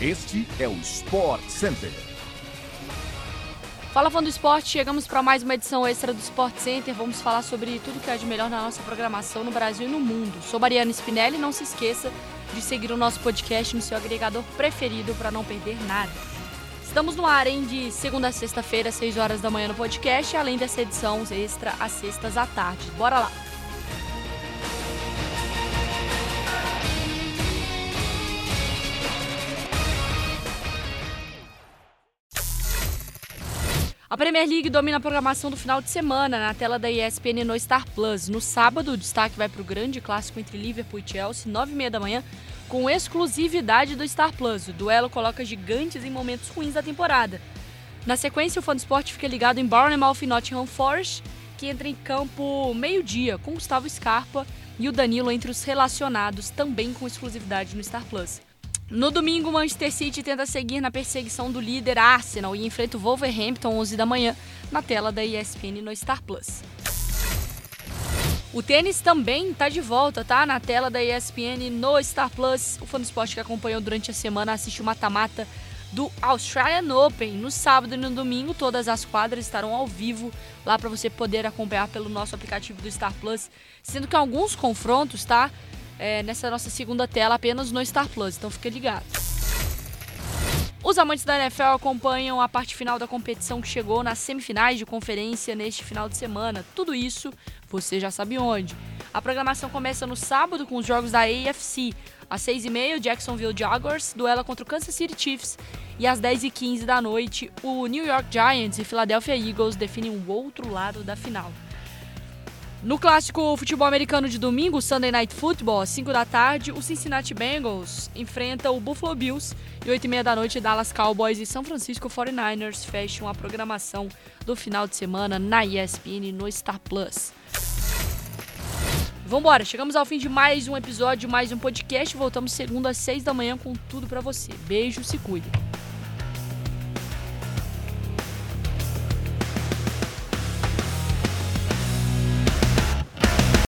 Este é o Sport Center. Fala fã do esporte, chegamos para mais uma edição extra do Sport Center. Vamos falar sobre tudo que é de melhor na nossa programação no Brasil e no mundo. Sou Mariana Spinelli, não se esqueça de seguir o nosso podcast no seu agregador preferido para não perder nada. Estamos no ar, hein, de segunda a sexta-feira, 6 horas da manhã no podcast, além dessa edição extra às sextas à tarde. Bora lá! A Premier League domina a programação do final de semana na tela da ESPN no Star Plus. No sábado, o destaque vai para o grande clássico entre Liverpool e Chelsea, 9h30 da manhã, com exclusividade do Star Plus. O duelo coloca gigantes em momentos ruins da temporada. Na sequência, o fã do esporte fica ligado em Bournemouth e Nottingham Forest, que entra em campo meio-dia, com Gustavo Scarpa e o Danilo entre os relacionados, também com exclusividade no Star Plus. No domingo, o Manchester City tenta seguir na perseguição do líder Arsenal e enfrenta o Wolverhampton 11 da manhã na tela da ESPN no Star Plus. O tênis também está de volta, tá? Na tela da ESPN no Star Plus. O fã do esporte que acompanhou durante a semana assiste o mata-mata do Australian Open. No sábado e no domingo, todas as quadras estarão ao vivo lá para você poder acompanhar pelo nosso aplicativo do Star Plus, sendo que alguns confrontos, tá? É, nessa nossa segunda tela apenas no Star Plus, então fica ligado. Os amantes da NFL acompanham a parte final da competição que chegou nas semifinais de conferência neste final de semana. Tudo isso você já sabe onde. A programação começa no sábado com os jogos da AFC. Às 6h30, o Jacksonville Jaguars duela contra o Kansas City Chiefs. E às 10h15 da noite, o New York Giants e Philadelphia Eagles definem o outro lado da final. No clássico futebol americano de domingo, Sunday Night Football, às 5 da tarde, o Cincinnati Bengals enfrenta o Buffalo Bills e 8 e meia da noite, Dallas Cowboys e São Francisco 49ers fecham a programação do final de semana na ESPN no Star Plus. Vambora, chegamos ao fim de mais um episódio, mais um podcast. Voltamos segunda às 6 da manhã com tudo para você. Beijo, se cuida.